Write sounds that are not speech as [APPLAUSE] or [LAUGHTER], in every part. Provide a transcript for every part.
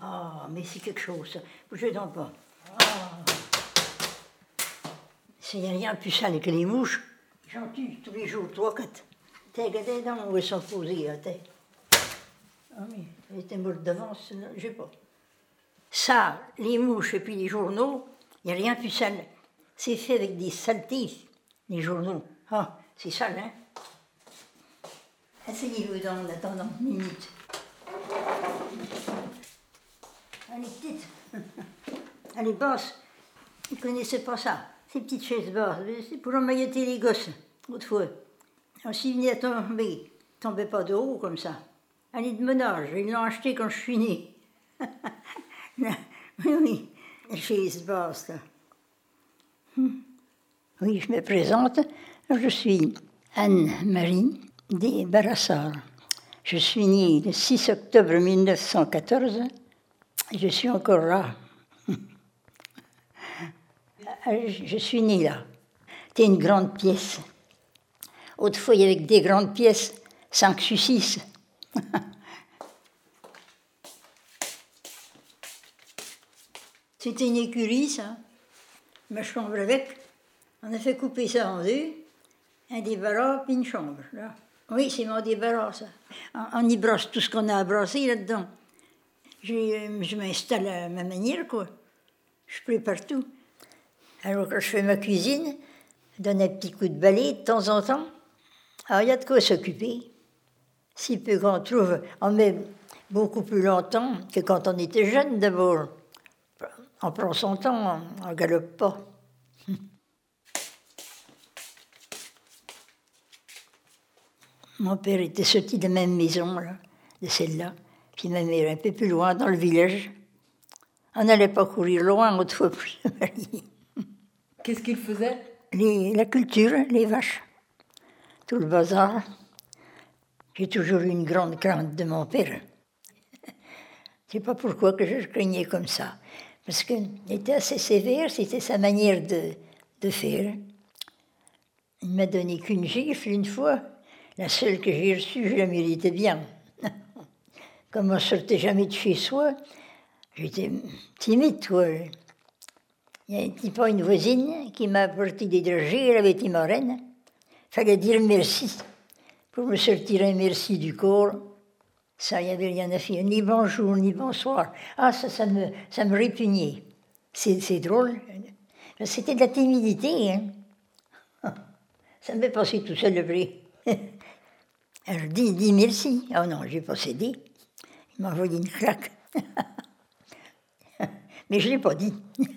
Ah, mais c'est quelque chose. Bougez donc pas. Ah. S'il n'y a rien de plus sale que les mouches, j'en tue tous les jours, trois, quatre. T'es regardez donc où elles sont posées, t'es. Ah oui, elles étaient mortes devant, je sais pas. Ça, les mouches et puis les journaux, il n'y a rien de plus sale. C'est fait avec des saletés, les journaux. Ah, c'est sale, hein Asseyez-vous donc en une minute. Elle est petite. Elle est basse. Ils ne connaissaient pas ça. Ces petites chaises basses. C'est pour emmailloter les gosses, autrefois. Alors, s'ils venaient à tomber, ils tombaient pas de haut comme ça. Elle est de menage. Ils l'ont acheté quand je suis née. [LAUGHS] oui, oui, les chaises basses. Hmm. Oui, je me présente. Je suis Anne-Marie des Barassar. Je suis née le 6 octobre 1914 et je suis encore là. je suis née là. C'était une grande pièce. Autrefois, il y avait des grandes pièces, 5 sur 6. C'était une écurie, ça. Ma chambre avec. On a fait couper ça en deux. Un débarras, puis une chambre. Oui, c'est mon débarras, ça. On, y brosse tout ce qu'on a à brasser là-dedans. Je, je m'installe à ma manière, quoi. Je prépare tout. Alors, quand je fais ma cuisine, je donne un petit coup de balai de temps en temps. Alors, il y a de quoi s'occuper. Si peu qu'on trouve, on met beaucoup plus longtemps que quand on était jeune d'abord. On prend son temps, on ne galope pas. [LAUGHS] Mon père était sorti de la même maison, là, de celle-là. Puis ma mère un peu plus loin, dans le village. On n'allait pas courir loin autrefois [LAUGHS] Qu'est-ce qu'il faisait? La culture, les vaches, tout le bazar. J'ai toujours eu une grande crainte de mon père. Je sais pas pourquoi que je craignais comme ça. Parce qu'il était assez sévère, c'était sa manière de, de faire. Il m'a donné qu'une gifle une fois. La seule que j'ai reçue, je la méritais bien. Comme on ne sortait jamais de chez soi, j'étais timide, quoi. Il y a pas une voisine qui m'a apporté des dragées, elle avait été marraine. Fallait dire merci pour me sortir un merci du corps. Ça, il n'y avait rien à faire, ni bonjour, ni bonsoir. Ah, ça, ça me, ça me répugnait. C'est drôle. C'était de la timidité. Hein. [LAUGHS] Ça me fait passer tout seul le bruit. [LAUGHS] Elle dit, dit merci. Oh non, j'ai pas cédé. Il m'a envoyé une claque. [LAUGHS] Mais je ne l'ai pas dit. [LAUGHS]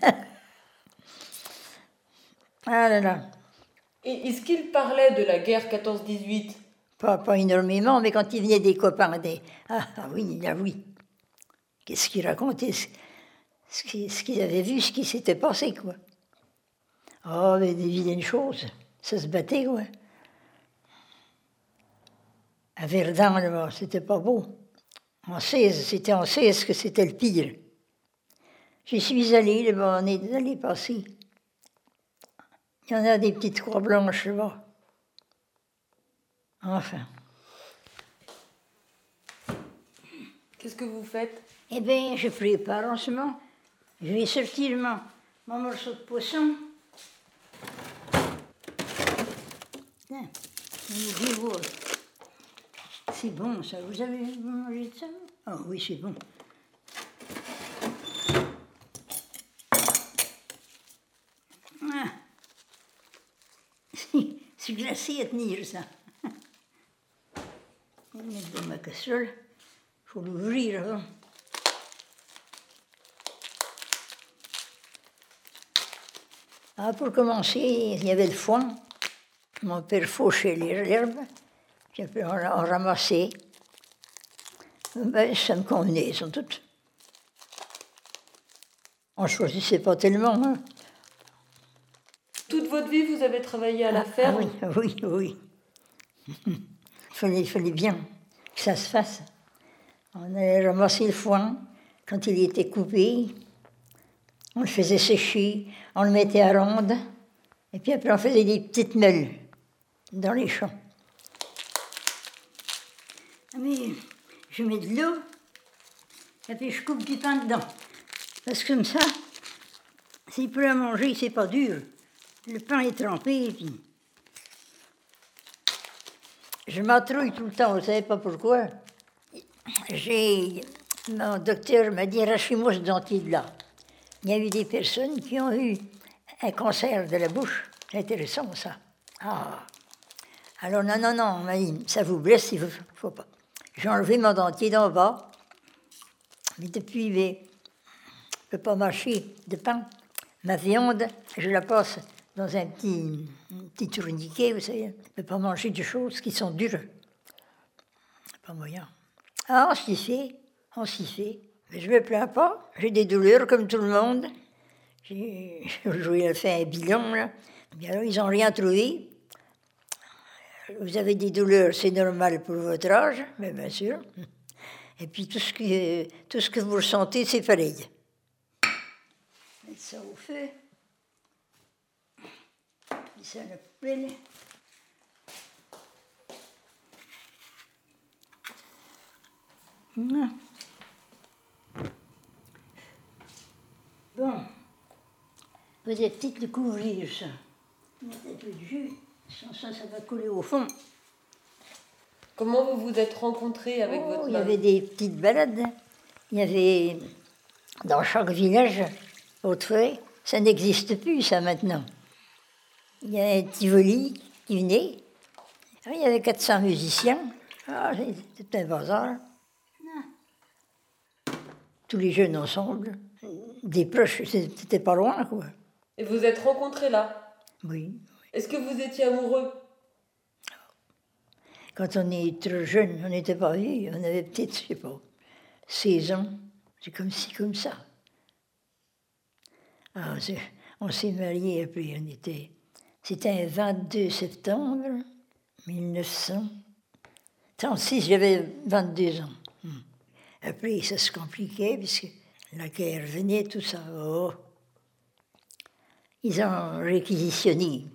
ah là là. Et est-ce qu'il parlait de la guerre 14-18 pas, pas, énormément, mais quand il venait des copains, des... Ah, ah oui, là oui. Qu'est-ce qu'il racontait Ce qu'ils avaient vu, ce qui s'était passé, quoi. Oh, mais des vilaines choses. Ça se battait, quoi. À Verdun, c'était pas beau. En 16, c'était en 16 que c'était le pire. J'y suis allée, là-bas, on est allé passer. Il y en a des petites croix blanches là-bas. Enfin. Qu'est-ce que vous faites? Eh bien, je prépare en ce moment. Je vais sortir mon, mon morceau de poisson. Tiens, c'est bon, ça. Vous avez mangé de ça? Ah oui, c'est bon. Ah. [LAUGHS] C'est glacé à tenir, ça. On va mettre dans ma casserole. Il faut l'ouvrir avant. Ah, pour commencer, il y avait le foin. Mon père fauchait l'herbe. On, on ramassait. Ben, ça me convenait, sont toutes. On ne choisissait pas tellement. Hein. Toute votre vie, vous avez travaillé à la Ah ferme? oui, oui, oui. il, [LAUGHS] fallait, fallait bien que ça se fasse. On allait ramasser le foin quand il était coupé. On le faisait sécher, on le mettait à ronde. Et puis après, on faisait des petites meules dans les champs. Mais je mets de l'eau. Et puis je coupe du pain dedans. Parce que comme ça, s'il peut la manger, c'est pas dur. Le pain est trempé et puis. Je m'attrouille tout le temps, vous savez pas pourquoi. J'ai. Mon docteur m'a dit arrachez-moi ce là. Il y a eu des personnes qui ont eu un cancer de la bouche. C'est intéressant ça. Ah. Alors non, non, non, on m'a dit, ça vous blesse, il ne faut, pas. J'ai enlevé mon dentier d'en bas. Mais depuis, je ne peux pas mâcher de pain. Ma viande, je la passe dans un petit, petit tourniquet, vous savez. Je ne peux pas manger de choses qui sont dures. Pas moyen. Ah, on s'y fait, on s'y fait. Mais je ne me plains pas. J'ai des douleurs comme tout le monde. J'ai [LAUGHS] fait un bilan, là. Ils n'ont rien trouvé. Vous avez des douleurs, c'est normal pour votre âge, mais bien sûr. Et puis tout ce que, tout ce que vous ressentez, c'est pareil. Mettre ça au feu. Puis ça la poêle. Bon. Vous allez peut-être le couvrir, ça. Mettez un peu de jus. Sans ça, ça va couler au fond. Comment vous vous êtes rencontrés avec Oh, votre Il y avait des petites balades. Il y avait dans chaque village, autrefois, ça n'existe plus ça maintenant. Il y a un Tivoli qui venait. Ah, Il y avait 400 musiciens. Ah, c'était un bazar. Tous les jeunes ensemble. Des proches, c'était pas loin, quoi. Et vous êtes rencontrés là? Oui. Est-ce que vous étiez amoureux? Quand on est trop jeune, on n'était pas vieux, on avait peut-être, je sais pas, 16 ans. C'est comme ci, comme ça. Ah, on s'est mariés, puis on était. C'était un 22 septembre 1936, j'avais 22 ans. Hmm. Après, ça se compliquait, puisque la guerre venait, tout ça. Oh. Ils ont réquisitionné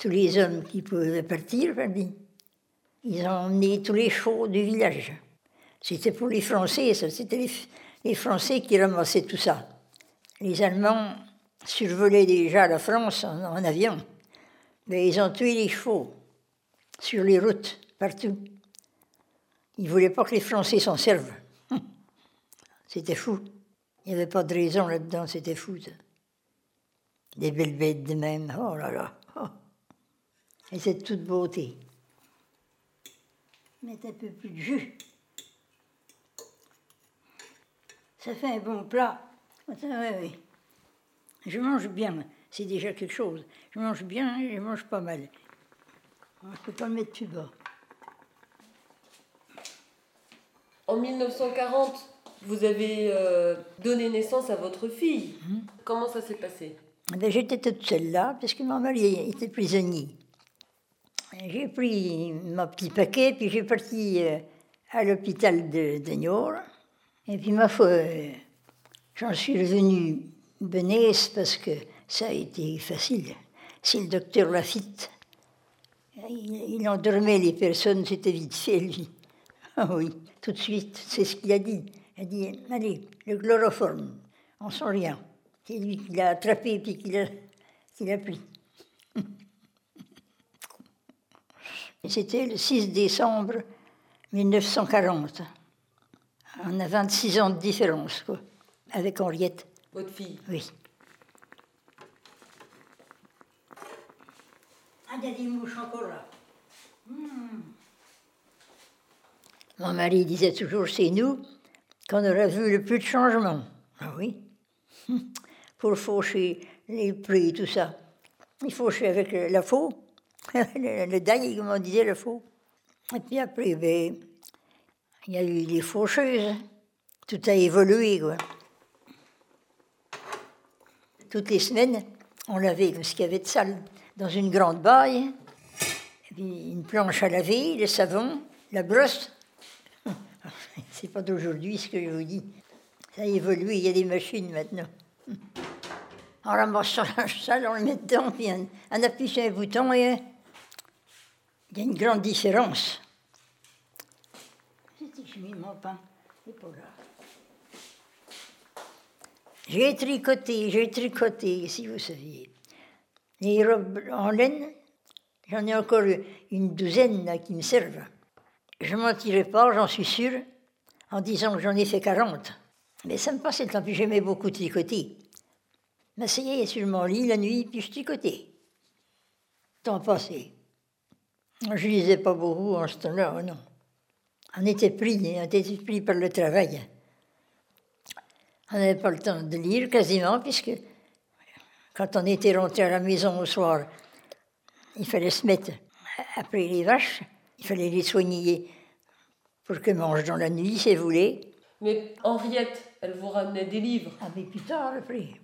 tous les hommes qui pouvaient partir, parmi. Ils ont emmené tous les chevaux du village. C'était pour les Français, ça. C'était les, Français qui ramassaient tout ça. Les Allemands survolaient déjà la France en, avion. Mais ils ont tué les chevaux sur les routes, partout. Ils ne voulaient pas que les Français s'en servent. [LAUGHS] C'était fou. Il n'y avait pas de raison là-dedans, c'était fou. Des belles bêtes de même, oh là là. Et c'est de toute beauté. Mettre un peu plus de jus. Ça fait un bon plat. Attends, ouais, ouais. Je mange bien, c'est déjà quelque chose. Je mange bien et je mange pas mal. On ne peut pas le mettre plus bas. En 1940, vous avez euh, donné naissance à votre fille. Comment ça s'est passé? Ben, J'étais toute seule là, parce que mon mari était prisonnier. J'ai pris mon petit paquet, puis j'ai parti euh, à l'hôpital de, de Niort. Et puis, ma foi, euh, j'en suis revenue benaise parce que ça a été facile. Si le docteur Lafitte, il, endormait les personnes, c'était vite fait, lui. Ah oui, tout de suite, c'est ce qu'il a dit. Il a dit, allez, le chloroforme, on sent rien. C'est lui qui l'a attrapé puis qui l'a, qui l'a pris. Et C'était le 6 décembre 1940. On a 26 ans de différence, quoi, avec Henriette, Votre fille oui. Ah, il y a des mouches encore là. Hmm. Mon mari disait toujours, c'est nous qu'on aura vu le plus de changements. Ah oui. [LAUGHS] Pour faucher les prix, tout ça. Il fauchait avec la faux, le, le daille, comme on disait, le faux. Et puis après, ben, il y a eu les faucheuses. Tout a évolué, quoi. Toutes les semaines, on lavait ce qu'il y avait de sale dans une grande baille, puis une planche à laver, le savon, la brosse. [LAUGHS] C'est pas d'aujourd'hui ce que je vous dis. Ça a évolué, il y a des machines maintenant. [LAUGHS] On ramasse son linge sale, on le met dedans, puis on, on appuie sur un bouton et il y a une grande différence. J'ai mon pain, c'est pas. J'ai tricoté, j'ai tricoté, si vous saviez. Les robes en laine, j'en ai encore une douzaine qui me servent. Je ne mentirai pas, j'en suis sûre, en disant que j'en ai fait 40. Mais ça me passait le temps, puis j'aimais beaucoup tricoter. M'asseyais sur mon lit la nuit, puis je tricotais. Temps passé. Je lisais pas beaucoup en ce temps-là, non. On était pris, on était pris par le travail. On n'avait pas le temps de lire quasiment, puisque quand on était rentré à la maison au soir, il fallait se mettre après les vaches, il fallait les soigner pour qu'elles mangent dans la nuit, si vous voulez. Mais Henriette, elle vous ramenait des livres Ah, mais plus tard, après.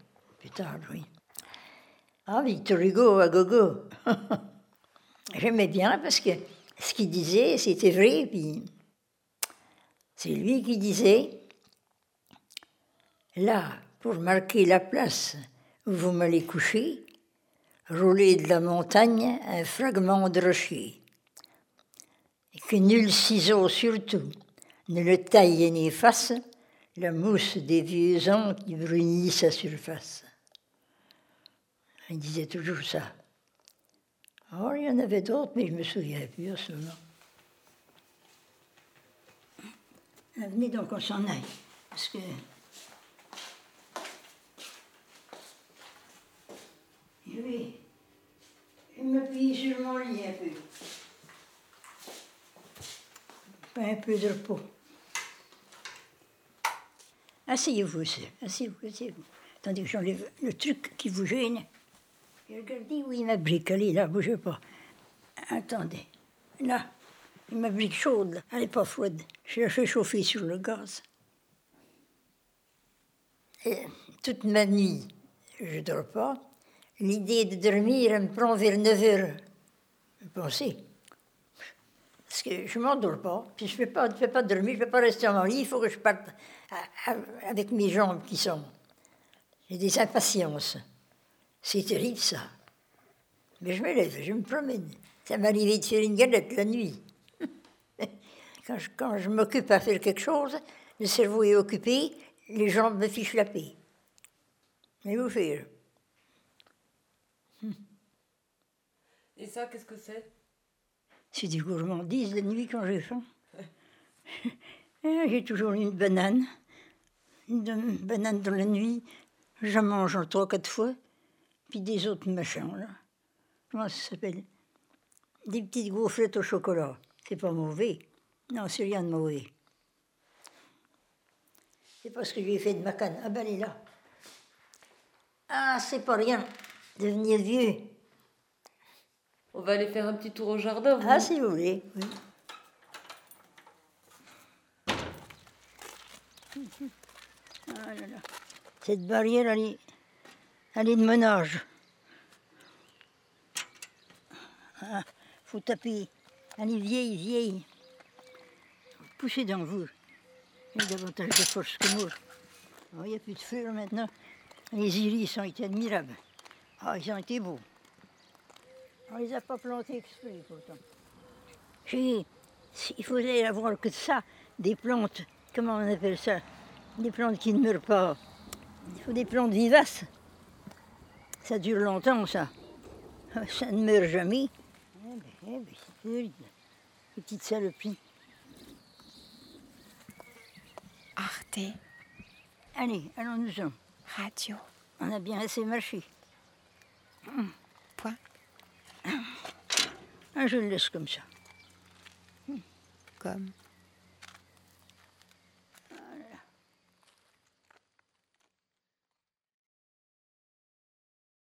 Ah, Victor Hugo à gogo. [LAUGHS] J'aimais bien parce que ce qu'il disait, c'était vrai. Puis c'est lui qui disait Là, pour marquer la place où vous m'allez coucher, roulez de la montagne un fragment de rocher. Et que nul ciseau surtout ne le taille ni fasse la mousse des vieux ans qui brunit sa surface. Il disait toujours ça. Oh, il y en avait d'autres, mais je me souviens plus à ce moment. Venez donc, on s'en aille. Parce que. Je vais. Je sur mon lit un peu. Pas un peu de repos. Asseyez-vous, asseyez-vous, asseyez-vous. Attendez que j'enlève le truc qui vous gêne. Regardez où il ma brique, elle est là, bougez pas. Attendez, là, ma brique chaude, elle n'est pas froide. Je la fais chauffer sur le gaz. Et toute ma nuit, je ne dors pas. L'idée de dormir, elle me prend vers 9 heures. Pensez? Parce que je ne m'endors pas. Puis je ne peux, pas, peux pas dormir, je ne peux pas rester dans mon lit. Il faut que je parte avec mes jambes qui sont. J'ai des impatiences. C'est terrible ça. Mais je me lève, je me promène. Ça arrivé de faire une galette la nuit. [LAUGHS] quand je, quand je m'occupe à faire quelque chose, le cerveau est occupé, les jambes me fichent la paix. Mais vous faire Et ça, qu'est-ce que c'est? C'est des gourmandises la nuit quand j'ai faim. [LAUGHS] j'ai toujours une banane. Une banane dans la nuit. Je mange en trois, quatre fois. Puis des autres machins, là. Comment ça s'appelle? Des petites gaufrettes au chocolat. C'est pas mauvais. Non, c'est rien de mauvais. C'est parce que je lui ai fait de ma canne. Ah ben, elle est là. Ah, c'est pas rien. Devenir vieux. On va aller faire un petit tour au jardin. Ah, si vous voulez, oui. Ah là là. Cette barrière, elle est, est de menage. Ah, faut taper. Est vieille, vieille. Poussez dans vous. Il y a davantage de force que moi. Oh, il n'y a plus de fleurs maintenant. Les iris ont été admirables. Ah, ils ont été beaux. On les a pas plantés exprès pourtant. Il faudrait avoir que ça, des plantes, comment on appelle ça? Des plantes qui ne meurent pas. Il faut des plantes vivaces. Ça dure longtemps, ça. Ça ne meurt jamais. Eh ben, eh ben, c'est terrible. Petite saloperie. Arte. Allez, allons-nous-en. Radio. On a bien assez marché. Point. Ah, je le laisse comme ça. Comme.